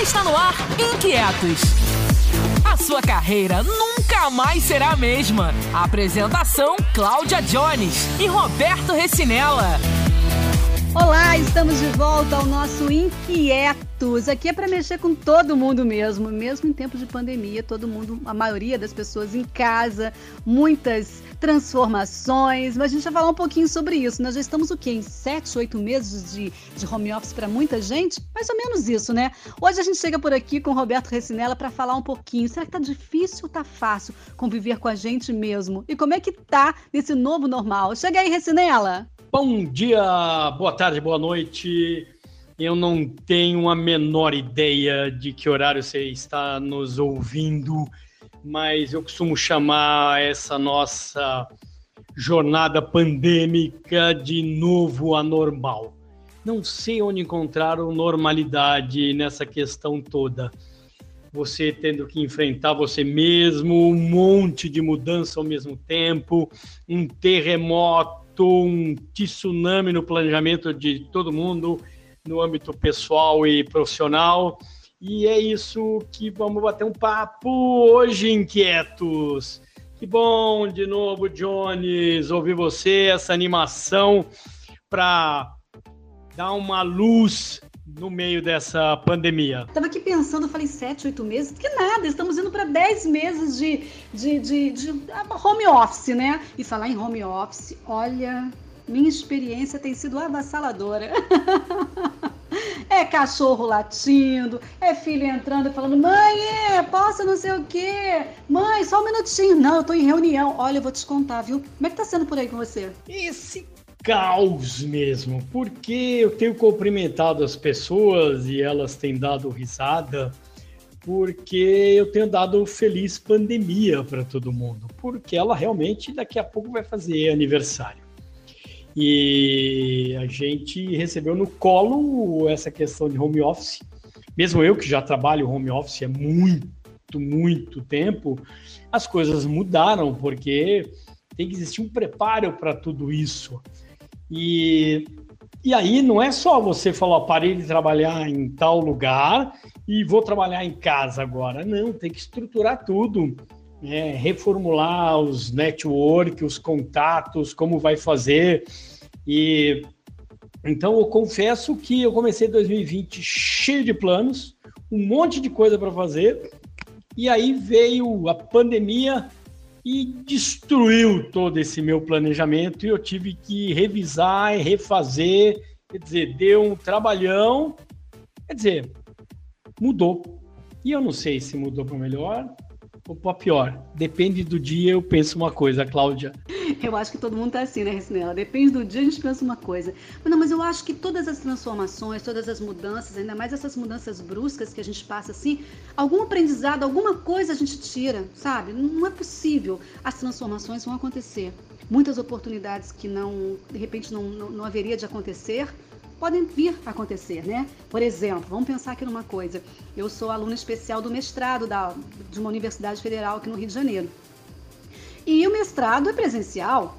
Está no ar Inquietos. A sua carreira nunca mais será a mesma. apresentação: Cláudia Jones e Roberto Recinella. Olá, estamos de volta ao nosso Inquietos. Aqui é para mexer com todo mundo mesmo, mesmo em tempos de pandemia, todo mundo, a maioria das pessoas em casa, muitas transformações, mas a gente vai falar um pouquinho sobre isso. Nós já estamos o quê? Em sete, oito meses de, de home office para muita gente? Mais ou menos isso, né? Hoje a gente chega por aqui com o Roberto Recinella para falar um pouquinho. Será que tá difícil ou tá fácil conviver com a gente mesmo? E como é que tá nesse novo normal? Chega aí, Recinella! Bom dia, boa tarde, boa noite. Eu não tenho a menor ideia de que horário você está nos ouvindo mas eu costumo chamar essa nossa jornada pandêmica de novo anormal. Não sei onde encontrar normalidade nessa questão toda. Você tendo que enfrentar você mesmo, um monte de mudança ao mesmo tempo, um terremoto, um tsunami no planejamento de todo mundo, no âmbito pessoal e profissional e é isso que vamos bater um papo hoje, inquietos. Que bom de novo, Jones, ouvir você, essa animação para dar uma luz no meio dessa pandemia? Tava aqui pensando, falei sete, oito meses, que nada, estamos indo para dez meses de, de, de, de, home office, né? E falar em home office, olha, minha experiência tem sido avassaladora. É cachorro latindo, é filho entrando e falando: mãe, é, posso não sei o quê? Mãe, só um minutinho. Não, eu tô em reunião. Olha, eu vou te contar, viu? Como é que tá sendo por aí com você? Esse caos mesmo, porque eu tenho cumprimentado as pessoas e elas têm dado risada, porque eu tenho dado feliz pandemia para todo mundo, porque ela realmente daqui a pouco vai fazer aniversário. E a gente recebeu no colo essa questão de home office. Mesmo eu que já trabalho home office há muito, muito tempo, as coisas mudaram, porque tem que existir um preparo para tudo isso. E, e aí não é só você falar, parei de trabalhar em tal lugar e vou trabalhar em casa agora. Não, tem que estruturar tudo. É, reformular os network, os contatos, como vai fazer. E então eu confesso que eu comecei 2020 cheio de planos, um monte de coisa para fazer, e aí veio a pandemia e destruiu todo esse meu planejamento e eu tive que revisar e refazer, quer dizer, deu um trabalhão, quer dizer, mudou. E eu não sei se mudou para melhor ou para pior. Depende do dia, eu penso uma coisa, Cláudia. Eu acho que todo mundo tá assim, né, Recinela? Depende do dia, a gente pensa uma coisa. Mas não, mas eu acho que todas as transformações, todas as mudanças, ainda mais essas mudanças bruscas que a gente passa assim, algum aprendizado, alguma coisa a gente tira, sabe? Não é possível. As transformações vão acontecer. Muitas oportunidades que não, de repente, não, não, não haveria de acontecer, podem vir a acontecer, né? Por exemplo, vamos pensar aqui numa coisa. Eu sou aluna especial do mestrado da, de uma universidade federal aqui no Rio de Janeiro. E o mestrado é presencial.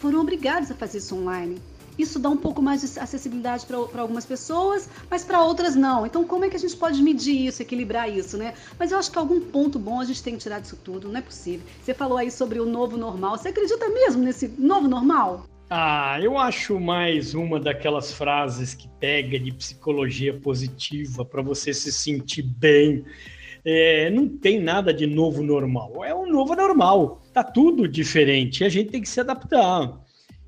Foram obrigados a fazer isso online. Isso dá um pouco mais de acessibilidade para algumas pessoas, mas para outras não. Então, como é que a gente pode medir isso, equilibrar isso, né? Mas eu acho que algum ponto bom a gente tem que tirar disso tudo, não é possível. Você falou aí sobre o novo normal. Você acredita mesmo nesse novo normal? Ah, eu acho mais uma daquelas frases que pega de psicologia positiva para você se sentir bem. É, não tem nada de novo normal. É um novo normal. Tá tudo diferente. A gente tem que se adaptar.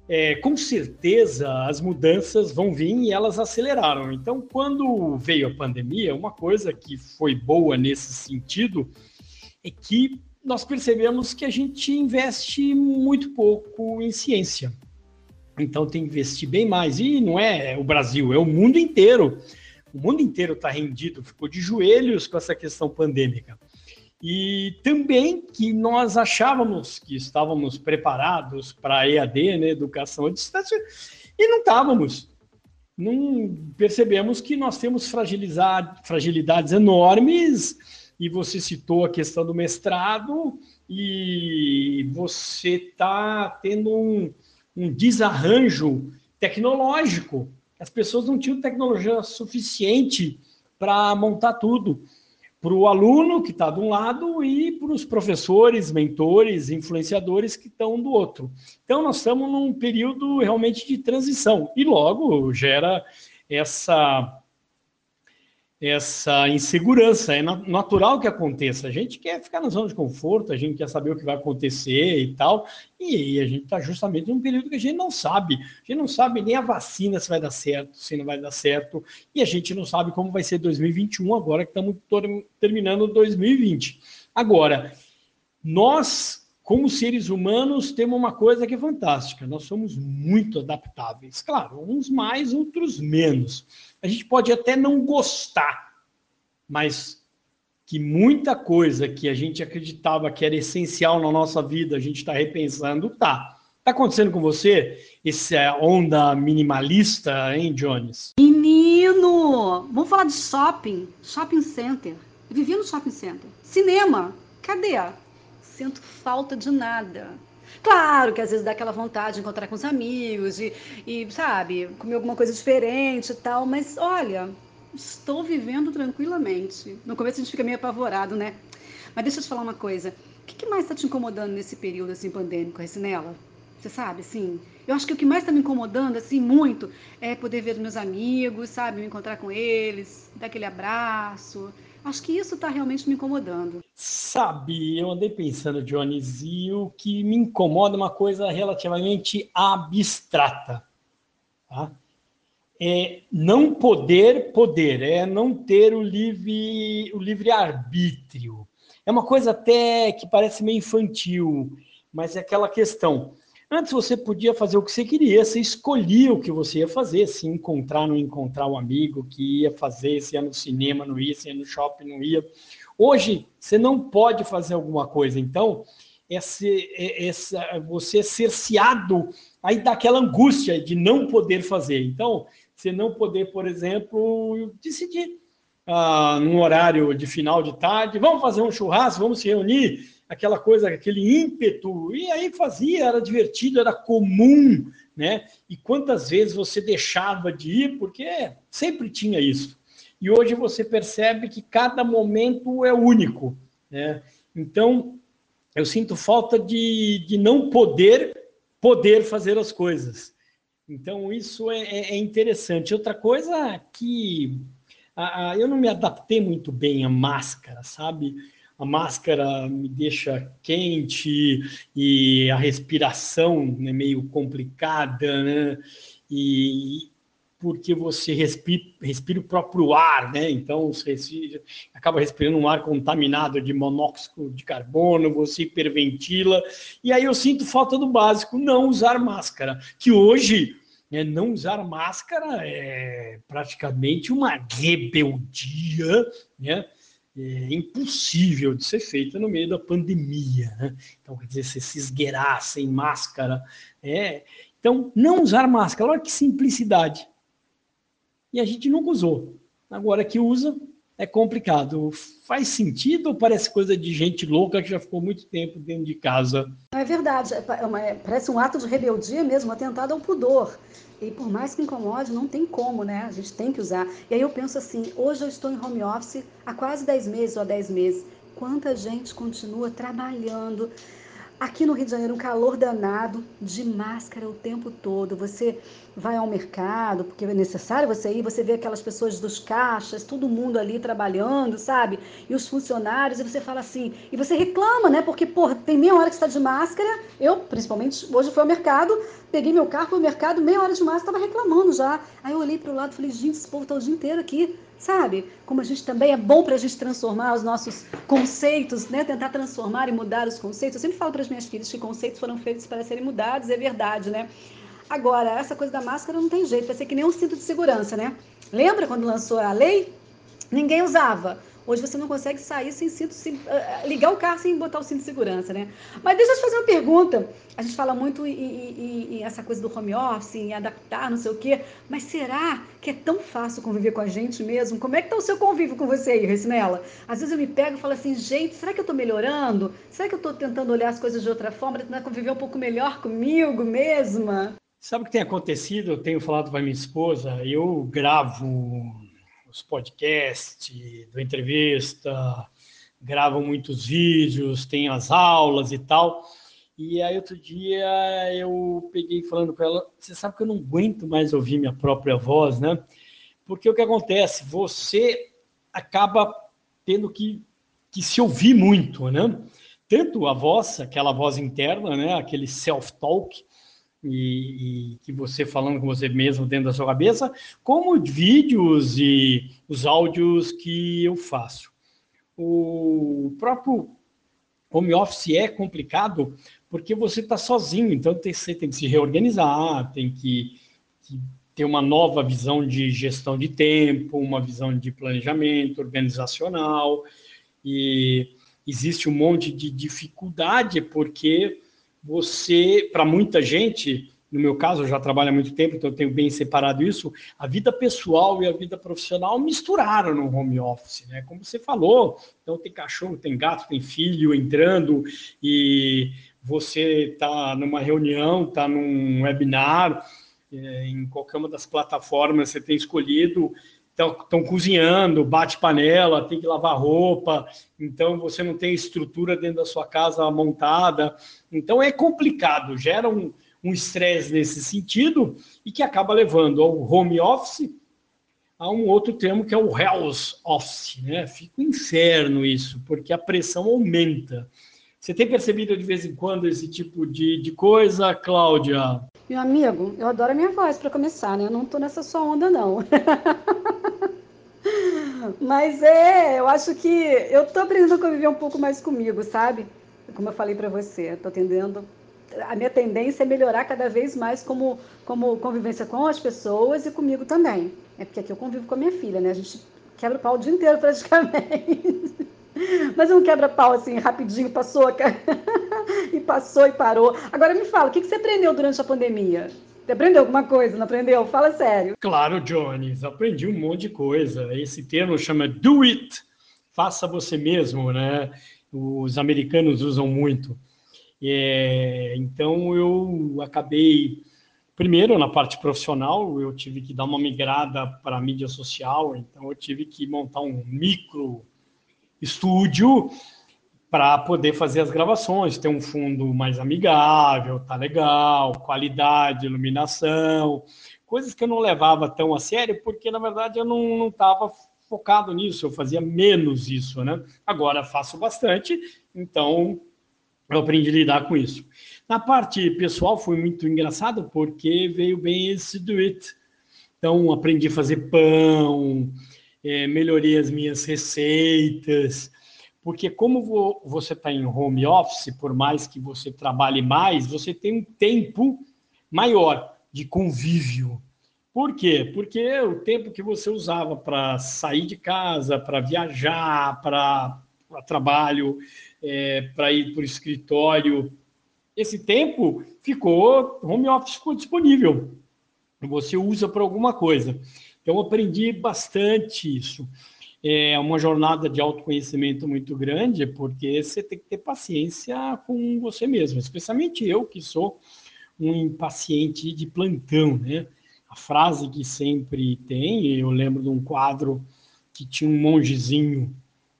É, com certeza as mudanças vão vir e elas aceleraram. Então, quando veio a pandemia, uma coisa que foi boa nesse sentido é que nós percebemos que a gente investe muito pouco em ciência. Então tem que investir bem mais. E não é o Brasil, é o mundo inteiro. O mundo inteiro está rendido, ficou de joelhos com essa questão pandêmica. E também que nós achávamos que estávamos preparados para EAD, né, educação à distância, e não estávamos. Não percebemos que nós temos fragilidades enormes, e você citou a questão do mestrado, e você está tendo um, um desarranjo tecnológico. As pessoas não tinham tecnologia suficiente para montar tudo para o aluno que está de um lado e para os professores, mentores, influenciadores que estão do outro. Então, nós estamos num período realmente de transição e logo gera essa essa insegurança. É natural que aconteça. A gente quer ficar na zona de conforto, a gente quer saber o que vai acontecer e tal. E a gente está justamente num período que a gente não sabe. A gente não sabe nem a vacina se vai dar certo, se não vai dar certo. E a gente não sabe como vai ser 2021 agora que estamos terminando 2020. Agora, nós como seres humanos, temos uma coisa que é fantástica: nós somos muito adaptáveis. Claro, uns mais, outros menos. A gente pode até não gostar, mas que muita coisa que a gente acreditava que era essencial na nossa vida, a gente está repensando, tá. Tá acontecendo com você essa onda minimalista, hein, Jones? Menino! Vamos falar de shopping, shopping center. Eu vivia no shopping center. Cinema, cadê? sinto falta de nada. Claro que às vezes dá aquela vontade de encontrar com os amigos e, e, sabe, comer alguma coisa diferente e tal, mas olha, estou vivendo tranquilamente. No começo a gente fica meio apavorado, né? Mas deixa eu te falar uma coisa. O que, que mais está te incomodando nesse período assim pandêmico, Recinela? Você sabe, assim, eu acho que o que mais está me incomodando, assim, muito, é poder ver os meus amigos, sabe, me encontrar com eles, dar aquele abraço, Acho que isso está realmente me incomodando. Sabe, eu andei pensando, Jones, e o que me incomoda é uma coisa relativamente abstrata. Tá? É não poder poder, é não ter o livre, o livre arbítrio. É uma coisa até que parece meio infantil, mas é aquela questão. Antes você podia fazer o que você queria, você escolhia o que você ia fazer, se encontrar, não encontrar o amigo, que ia fazer, se ia no cinema, não ia, se ia no shopping, não ia. Hoje, você não pode fazer alguma coisa, então, esse, esse, você é cerceado aí daquela angústia de não poder fazer. Então, você não poder, por exemplo, decidir ah, num horário de final de tarde, vamos fazer um churrasco, vamos se reunir, aquela coisa, aquele ímpeto, e aí fazia, era divertido, era comum, né? E quantas vezes você deixava de ir, porque sempre tinha isso. E hoje você percebe que cada momento é único, né? Então, eu sinto falta de, de não poder poder fazer as coisas. Então, isso é, é, é interessante. Outra coisa que a, a, eu não me adaptei muito bem à máscara, sabe? A máscara me deixa quente e a respiração é meio complicada, né? E porque você respira, respira o próprio ar, né? Então você respira, acaba respirando um ar contaminado de monóxido de carbono, você hiperventila, e aí eu sinto falta do básico, não usar máscara, que hoje né, não usar máscara é praticamente uma rebeldia, né? É, impossível de ser feita no meio da pandemia. Né? Então, quer dizer, você se esgueirar sem máscara. É... Então, não usar máscara, olha que simplicidade. E a gente nunca usou. Agora que usa, é complicado. Faz sentido ou parece coisa de gente louca que já ficou muito tempo dentro de casa? É verdade. É uma, é, parece um ato de rebeldia mesmo, atentado ao pudor. E por mais que incomode, não tem como, né? A gente tem que usar. E aí eu penso assim, hoje eu estou em home office há quase 10 meses ou 10 meses. Quanta gente continua trabalhando, Aqui no Rio de Janeiro, um calor danado, de máscara o tempo todo. Você vai ao mercado, porque é necessário você ir, você vê aquelas pessoas dos caixas, todo mundo ali trabalhando, sabe? E os funcionários, e você fala assim, e você reclama, né? Porque, pô, tem meia hora que está de máscara. Eu, principalmente, hoje fui ao mercado, peguei meu carro, fui ao mercado, meia hora de máscara, estava reclamando já. Aí eu olhei para o lado e falei, gente, esse povo está o dia inteiro aqui sabe? Como a gente também é bom para a gente transformar os nossos conceitos, né? Tentar transformar e mudar os conceitos. Eu sempre falo para as minhas filhas que conceitos foram feitos para serem mudados, é verdade, né? Agora, essa coisa da máscara não tem jeito, vai ser que nem um cinto de segurança, né? Lembra quando lançou a lei? Ninguém usava. Hoje você não consegue sair sem cinto, sem, uh, ligar o carro sem botar o cinto de segurança, né? Mas deixa eu te fazer uma pergunta. A gente fala muito em, em, em, essa coisa do home office, em adaptar, não sei o quê. Mas será que é tão fácil conviver com a gente mesmo? Como é que tá o seu convívio com você aí, Recinela? Às vezes eu me pego e falo assim, gente, será que eu tô melhorando? Será que eu tô tentando olhar as coisas de outra forma, tentar conviver um pouco melhor comigo mesma? Sabe o que tem acontecido? Eu tenho falado com a minha esposa, eu gravo os podcasts, do entrevista, gravam muitos vídeos, tem as aulas e tal. E aí outro dia eu peguei falando com ela, você sabe que eu não aguento mais ouvir minha própria voz, né? Porque o que acontece? Você acaba tendo que, que se ouvir muito, né? Tanto a voz, aquela voz interna, né? Aquele self-talk, e, e, que você falando com você mesmo dentro da sua cabeça, como vídeos e os áudios que eu faço. O próprio home office é complicado porque você está sozinho, então tem, você tem que se reorganizar, tem que, que, ter uma nova visão de gestão de tempo, uma visão de planejamento organizacional, e existe um monte de dificuldade, porque você, para muita gente, no meu caso, eu já trabalho há muito tempo, então eu tenho bem separado isso, a vida pessoal e a vida profissional misturaram no home office, né? Como você falou, então tem cachorro, tem gato, tem filho entrando e você está numa reunião, está num webinar, é, em qualquer uma das plataformas você tem escolhido, estão cozinhando, bate panela, tem que lavar roupa, então você não tem estrutura dentro da sua casa montada. Então é complicado, gera um estresse nesse sentido e que acaba levando ao home office a um outro termo que é o Hell's Office, né? Fica um inferno isso, porque a pressão aumenta. Você tem percebido de vez em quando esse tipo de, de coisa, Cláudia? Meu amigo, eu adoro a minha voz para começar, né? Eu não tô nessa sua onda, não. Mas é, eu acho que eu tô aprendendo a conviver um pouco mais comigo, sabe? Como eu falei para você, tô tendendo a minha tendência é melhorar cada vez mais como, como convivência com as pessoas e comigo também. É porque aqui eu convivo com a minha filha, né? A gente quebra o pau o dia inteiro praticamente. Mas um quebra-pau assim, rapidinho, passou e passou e parou. Agora me fala, o que você aprendeu durante a pandemia? Você aprendeu alguma coisa, não aprendeu? Fala sério. Claro, Jones, aprendi um monte de coisa. Esse termo chama do it, faça você mesmo, né? Os americanos usam muito. É, então eu acabei, primeiro na parte profissional, eu tive que dar uma migrada para a mídia social, então eu tive que montar um micro estúdio para poder fazer as gravações, ter um fundo mais amigável, tá legal, qualidade, iluminação, coisas que eu não levava tão a sério, porque na verdade eu não estava focado nisso, eu fazia menos isso, né? Agora faço bastante, então eu aprendi a lidar com isso. Na parte pessoal foi muito engraçado porque veio bem esse do it. Então aprendi a fazer pão, é, melhorei as minhas receitas, porque como você está em home office, por mais que você trabalhe mais, você tem um tempo maior de convívio. Por quê? Porque o tempo que você usava para sair de casa, para viajar, para trabalho, é, para ir para o escritório, esse tempo ficou, home office ficou disponível. Você usa para alguma coisa. Então, aprendi bastante isso. É uma jornada de autoconhecimento muito grande, porque você tem que ter paciência com você mesmo, especialmente eu, que sou um impaciente de plantão, né? A frase que sempre tem, eu lembro de um quadro que tinha um mongezinho,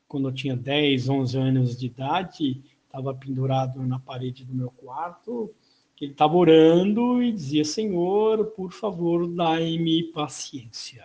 quando eu tinha 10, 11 anos de idade, estava pendurado na parede do meu quarto, ele estava orando e dizia: Senhor, por favor, dai-me paciência.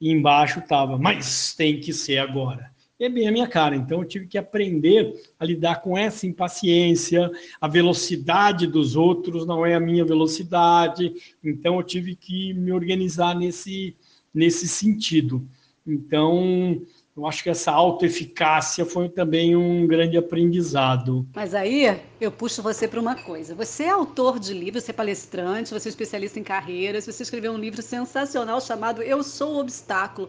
E embaixo estava: Mas tem que ser agora. E é bem a minha cara. Então, eu tive que aprender a lidar com essa impaciência. A velocidade dos outros não é a minha velocidade. Então, eu tive que me organizar nesse, nesse sentido. Então, eu acho que essa autoeficácia foi também um grande aprendizado. Mas aí eu puxo você para uma coisa. Você é autor de livros, você é palestrante, você é especialista em carreiras, você escreveu um livro sensacional chamado Eu Sou o Obstáculo.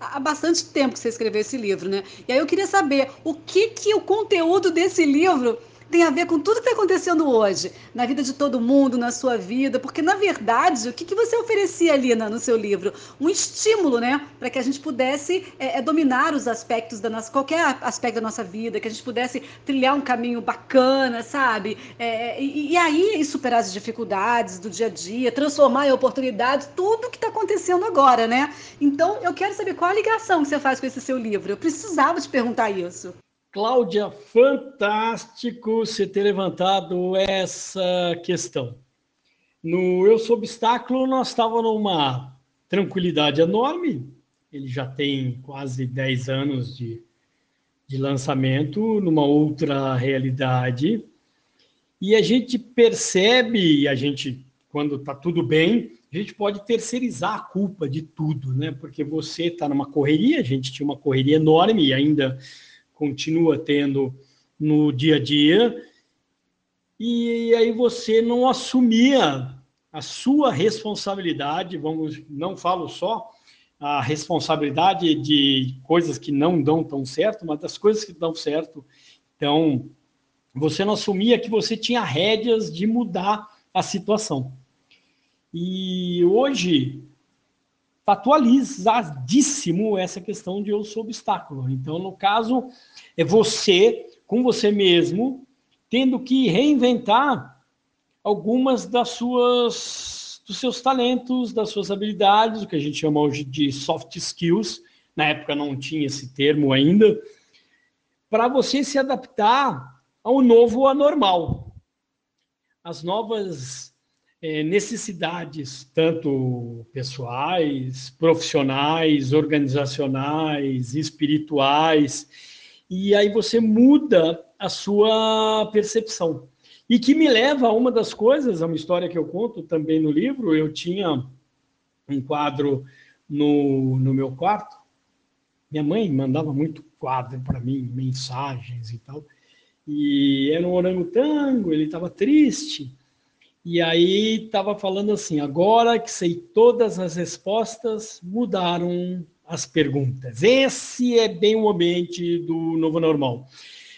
Há bastante tempo que você escreveu esse livro, né? E aí eu queria saber o que, que o conteúdo desse livro tem a ver com tudo que está acontecendo hoje, na vida de todo mundo, na sua vida, porque na verdade, o que, que você oferecia ali no, no seu livro? Um estímulo, né, para que a gente pudesse é, é, dominar os aspectos da nossa, qualquer aspecto da nossa vida, que a gente pudesse trilhar um caminho bacana, sabe? É, e, e, aí superar as dificuldades do dia a dia, transformar em oportunidades, tudo que está acontecendo agora, né? Então, eu quero saber qual a ligação que você faz com esse seu livro. Eu precisava te perguntar isso. Cláudia, fantástico você ter levantado essa questão. No Eu Sou Obstáculo, nós estávamos numa tranquilidade enorme. Ele já tem quase 10 anos de, de lançamento, numa outra realidade. E a gente percebe, a gente, quando está tudo bem, a gente pode terceirizar a culpa de tudo, né? Porque você está numa correria, a gente tinha uma correria enorme e ainda continua tendo no dia a dia, e aí você não assumia a sua responsabilidade, vamos, não falo só a responsabilidade de coisas que não dão tão certo, mas das coisas que dão certo. Então, você não assumia que você tinha rédeas de mudar a situação. E hoje Atualizadíssimo essa questão de eu sou obstáculo. Então, no caso, é você, com você mesmo, tendo que reinventar algumas das suas dos seus talentos, das suas habilidades, o que a gente chama hoje de soft skills. Na época não tinha esse termo ainda, para você se adaptar ao novo anormal. As novas necessidades, tanto pessoais, profissionais, organizacionais, espirituais, e aí você muda a sua percepção. E que me leva a uma das coisas, a uma história que eu conto também no livro, eu tinha um quadro no, no meu quarto, minha mãe mandava muito quadro para mim, mensagens e tal, e era um orangotango, ele estava triste, e aí estava falando assim: agora que sei todas as respostas, mudaram as perguntas. Esse é bem o ambiente do novo normal.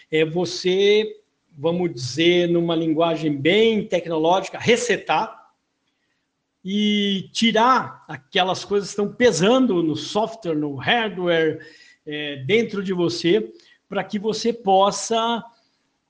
É você, vamos dizer, numa linguagem bem tecnológica, resetar e tirar aquelas coisas que estão pesando no software, no hardware, é, dentro de você, para que você possa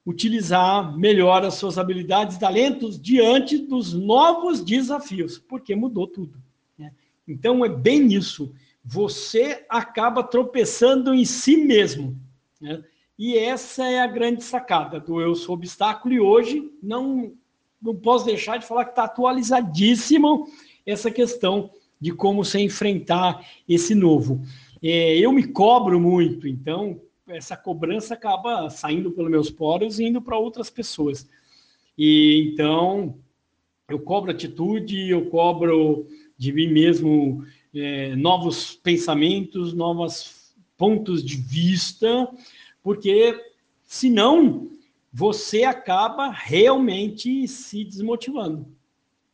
utilizar melhor as suas habilidades e talentos diante dos novos desafios, porque mudou tudo. Né? Então é bem isso. Você acaba tropeçando em si mesmo. Né? E essa é a grande sacada do Eu Sou Obstáculo. E hoje não, não posso deixar de falar que está atualizadíssimo essa questão de como se enfrentar esse novo. É, eu me cobro muito, então essa cobrança acaba saindo pelos meus poros e indo para outras pessoas. E então eu cobro atitude, eu cobro de mim mesmo é, novos pensamentos, novos pontos de vista, porque senão você acaba realmente se desmotivando,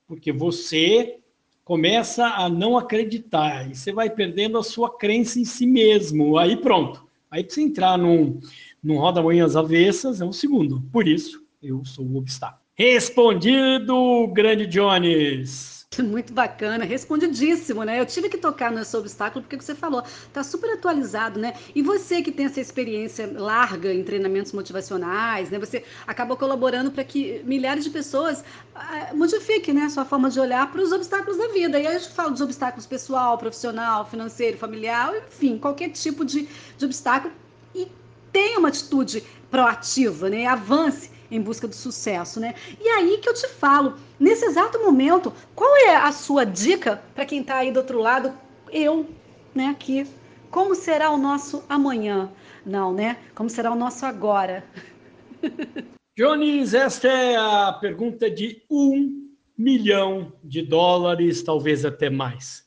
porque você começa a não acreditar e você vai perdendo a sua crença em si mesmo. Aí pronto, Aí, para você entrar num, num roda-moinhas avessas, é um segundo. Por isso, eu sou o obstáculo. Respondido, grande Jones! Muito bacana, respondidíssimo, né? Eu tive que tocar nesse obstáculo porque você falou, tá super atualizado, né? E você que tem essa experiência larga em treinamentos motivacionais, né? Você acaba colaborando para que milhares de pessoas uh, modifiquem, né, sua forma de olhar para os obstáculos da vida. E aí a gente fala dos obstáculos pessoal, profissional, financeiro, familiar, enfim, qualquer tipo de, de obstáculo. E tenha uma atitude proativa, né? Avance em busca do sucesso, né? E aí que eu te falo, nesse exato momento, qual é a sua dica para quem está aí do outro lado? Eu, né, aqui. Como será o nosso amanhã? Não, né? Como será o nosso agora? Jones, esta é a pergunta de um milhão de dólares, talvez até mais.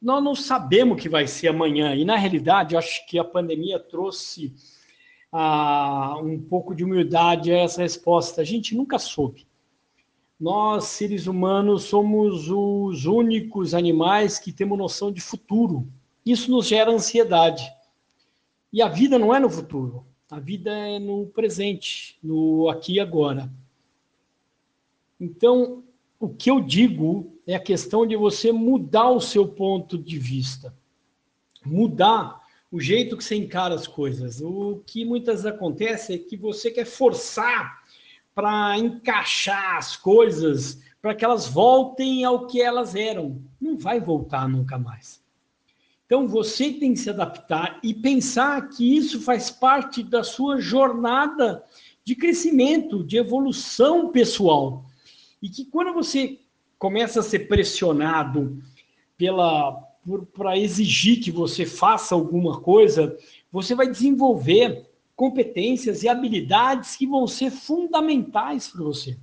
Nós não sabemos o que vai ser amanhã, e na realidade, eu acho que a pandemia trouxe ah, um pouco de humildade a essa resposta. A gente nunca soube. Nós, seres humanos, somos os únicos animais que temos noção de futuro. Isso nos gera ansiedade. E a vida não é no futuro. A vida é no presente, no aqui e agora. Então, o que eu digo é a questão de você mudar o seu ponto de vista, mudar o jeito que você encara as coisas. O que muitas acontece é que você quer forçar para encaixar as coisas para que elas voltem ao que elas eram. Não vai voltar nunca mais. Então você tem que se adaptar e pensar que isso faz parte da sua jornada de crescimento, de evolução pessoal. E que quando você começa a ser pressionado pela para exigir que você faça alguma coisa, você vai desenvolver competências e habilidades que vão ser fundamentais para você.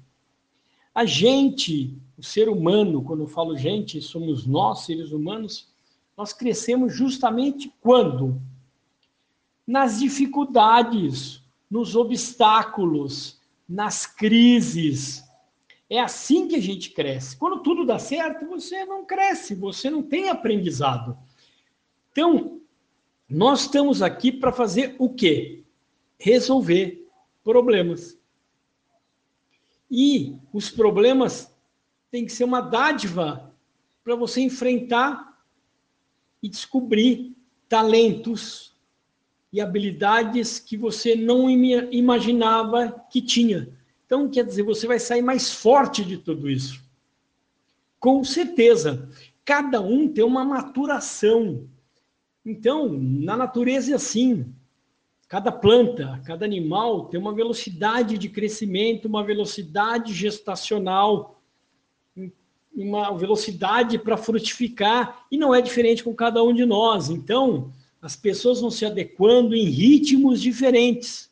A gente, o ser humano, quando eu falo gente, somos nós, seres humanos, nós crescemos justamente quando? Nas dificuldades, nos obstáculos, nas crises, é assim que a gente cresce. Quando tudo dá certo, você não cresce, você não tem aprendizado. Então, nós estamos aqui para fazer o quê? Resolver problemas. E os problemas têm que ser uma dádiva para você enfrentar e descobrir talentos e habilidades que você não imaginava que tinha. Então, quer dizer, você vai sair mais forte de tudo isso. Com certeza. Cada um tem uma maturação. Então, na natureza é assim. Cada planta, cada animal tem uma velocidade de crescimento, uma velocidade gestacional, uma velocidade para frutificar, e não é diferente com cada um de nós. Então, as pessoas vão se adequando em ritmos diferentes.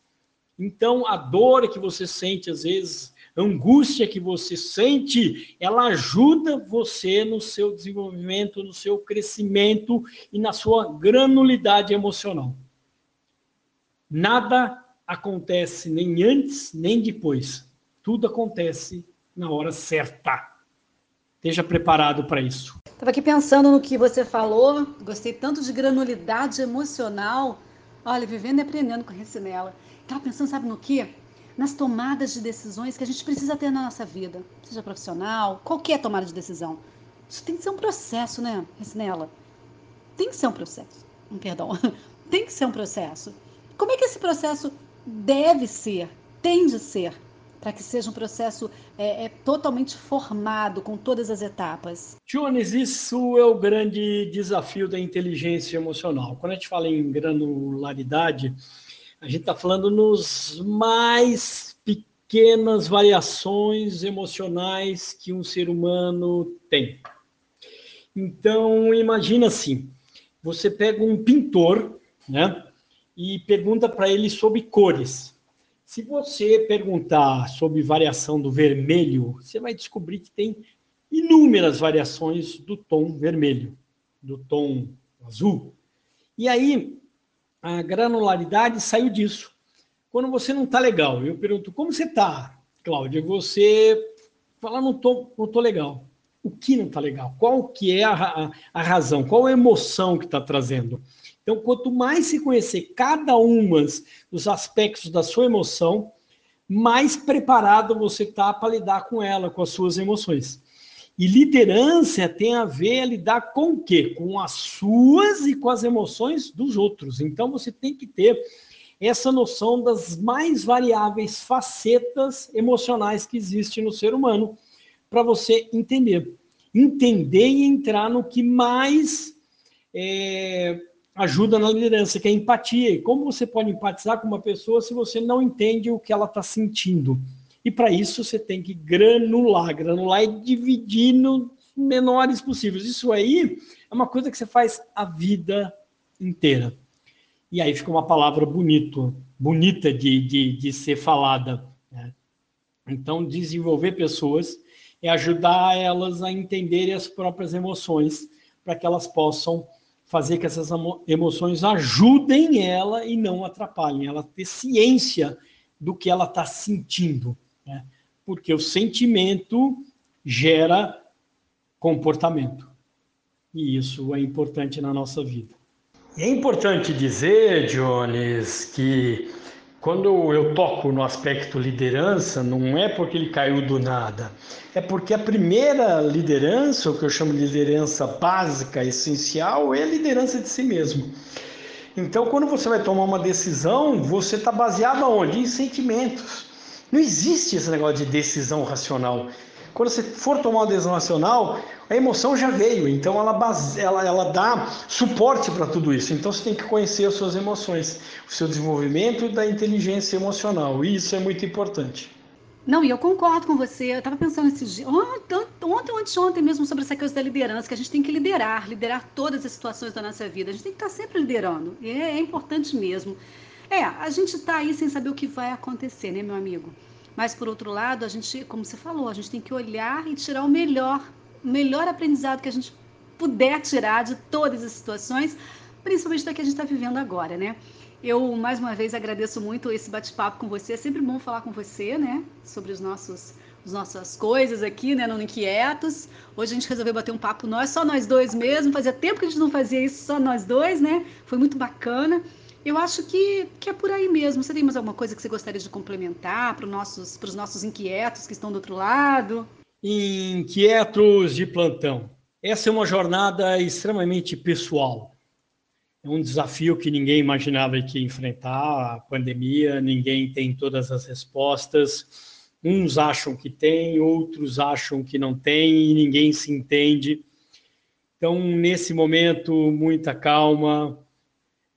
Então, a dor que você sente, às vezes, a angústia que você sente, ela ajuda você no seu desenvolvimento, no seu crescimento e na sua granulidade emocional. Nada acontece nem antes, nem depois. Tudo acontece na hora certa. Esteja preparado para isso. Estava aqui pensando no que você falou, gostei tanto de granulidade emocional. Olha, vivendo e aprendendo com a Recinela. Estava pensando, sabe no quê? Nas tomadas de decisões que a gente precisa ter na nossa vida, seja profissional, qualquer tomada de decisão. Isso tem que ser um processo, né, Resinela? Tem que ser um processo. Perdão. tem que ser um processo. Como é que esse processo deve ser, tem de ser, para que seja um processo é, é, totalmente formado com todas as etapas? Jones, isso é o grande desafio da inteligência emocional. Quando a gente fala em granularidade, a gente está falando nos mais pequenas variações emocionais que um ser humano tem. Então, imagina assim: você pega um pintor, né, e pergunta para ele sobre cores. Se você perguntar sobre variação do vermelho, você vai descobrir que tem inúmeras variações do tom vermelho, do tom azul. E aí, a granularidade saiu disso. Quando você não está legal, eu pergunto, como você está, Cláudia? Você fala, não estou não tô legal. O que não está legal? Qual que é a, a, a, razão? Qual a emoção que está trazendo? Então, quanto mais se conhecer cada um dos aspectos da sua emoção, mais preparado você está para lidar com ela, com as suas emoções. E liderança tem a ver a lidar com o quê? Com as suas e com as emoções dos outros. Então você tem que ter essa noção das mais variáveis facetas emocionais que existem no ser humano para você entender. Entender e entrar no que mais é, ajuda na liderança, que é empatia. E como você pode empatizar com uma pessoa se você não entende o que ela está sentindo? E para isso você tem que granular. Granular e dividir no menores possíveis. Isso aí é uma coisa que você faz a vida inteira. E aí fica uma palavra bonito, bonita de, de, de ser falada. Né? Então, desenvolver pessoas é ajudar elas a entenderem as próprias emoções, para que elas possam fazer que essas emoções ajudem ela e não atrapalhem, ela ter ciência do que ela está sentindo né? porque o sentimento gera comportamento. E isso é importante na nossa vida. É importante dizer, Jones, que Quando eu toco no aspecto liderança, não é porque ele caiu do nada, é porque a primeira liderança, o que eu chamo de liderança básica, essencial, é a liderança de si mesmo. Então, quando você vai tomar uma decisão, você está baseado aonde? Em sentimentos. Não existe esse negócio de decisão racional. Quando você for tomar uma decisão racional, a emoção já veio, então ela, base, ela, ela dá suporte para tudo isso. Então você tem que conhecer as suas emoções, o seu desenvolvimento da inteligência emocional, e isso é muito importante. Não, e eu concordo com você. Eu estava pensando esses dias, ontem, ontem, ontem, mesmo, sobre essa coisa da liderança, que a gente tem que liderar, liderar todas as situações da nossa vida. A gente tem que estar sempre liderando. E é importante mesmo. É, a gente está aí sem saber o que vai acontecer, né, meu amigo? Mas, por outro lado, a gente, como você falou, a gente tem que olhar e tirar o melhor, o melhor aprendizado que a gente puder tirar de todas as situações, principalmente da que a gente está vivendo agora, né? Eu, mais uma vez, agradeço muito esse bate-papo com você. É sempre bom falar com você, né? Sobre os nossos, as nossas coisas aqui, né? No Inquietos. Hoje a gente resolveu bater um papo nós, só nós dois mesmo. Fazia tempo que a gente não fazia isso só nós dois, né? Foi muito bacana. Eu acho que, que é por aí mesmo. Você tem mais alguma coisa que você gostaria de complementar para os nossos, os nossos inquietos que estão do outro lado? Inquietos de plantão. Essa é uma jornada extremamente pessoal. É um desafio que ninguém imaginava que enfrentar a pandemia, ninguém tem todas as respostas. Uns acham que tem, outros acham que não tem, e ninguém se entende. Então, nesse momento, muita calma,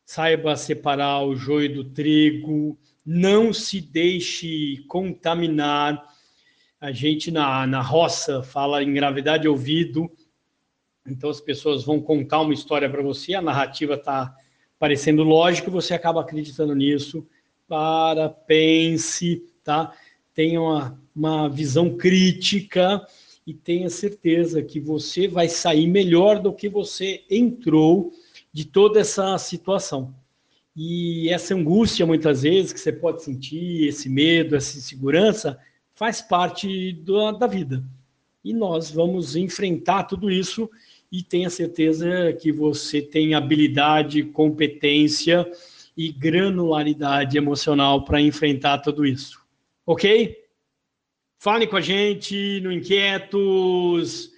saiba separar o joio do trigo, não se deixe contaminar. A gente na, na roça fala em gravidade ouvido, então as pessoas vão contar uma história para você, a narrativa está parecendo lógica, você acaba acreditando nisso. Para, pense, tá? Tenha uma, uma visão crítica e tenha certeza que você vai sair melhor do que você entrou de toda essa situação. E essa angústia, muitas vezes, que você pode sentir, esse medo, essa insegurança, faz parte do, da vida. E nós vamos enfrentar tudo isso e tenha certeza que você tem habilidade, competência e granularidade emocional para enfrentar tudo isso. Ok? Fale com a gente no Inquietos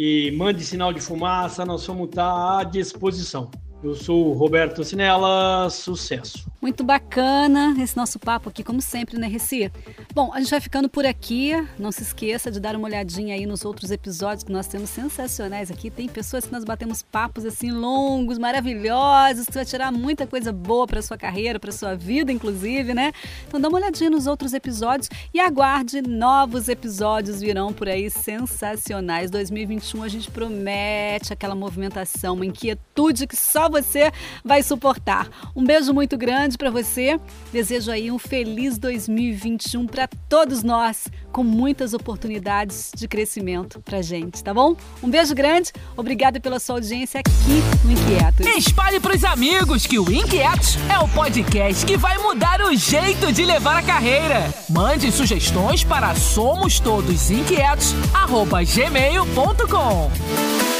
e mande sinal de fumaça, nós vamos estar à disposição. Eu sou o Roberto Sinella, sucesso. Muito bacana esse nosso papo aqui, como sempre, né, Reci? Bom, a gente vai ficando por aqui. Não se esqueça de dar uma olhadinha aí nos outros episódios que nós temos sensacionais aqui. Tem pessoas que nós batemos papos assim longos, maravilhosos, que vai tirar muita coisa boa para sua carreira, para sua vida, inclusive, né? Então dá uma olhadinha nos outros episódios e aguarde novos episódios virão por aí sensacionais. 2021 a gente promete aquela movimentação, uma inquietude que você vai suportar. Um beijo muito grande para você. Desejo aí um feliz 2021 para todos nós, com muitas oportunidades de crescimento pra gente, tá bom? Um beijo grande. Obrigada pela sua audiência aqui no Inquietos. Espalhe pros amigos que o Inquietos é o podcast que vai mudar o jeito de levar a carreira. Mande sugestões para somos todos inquietos@gmail.com.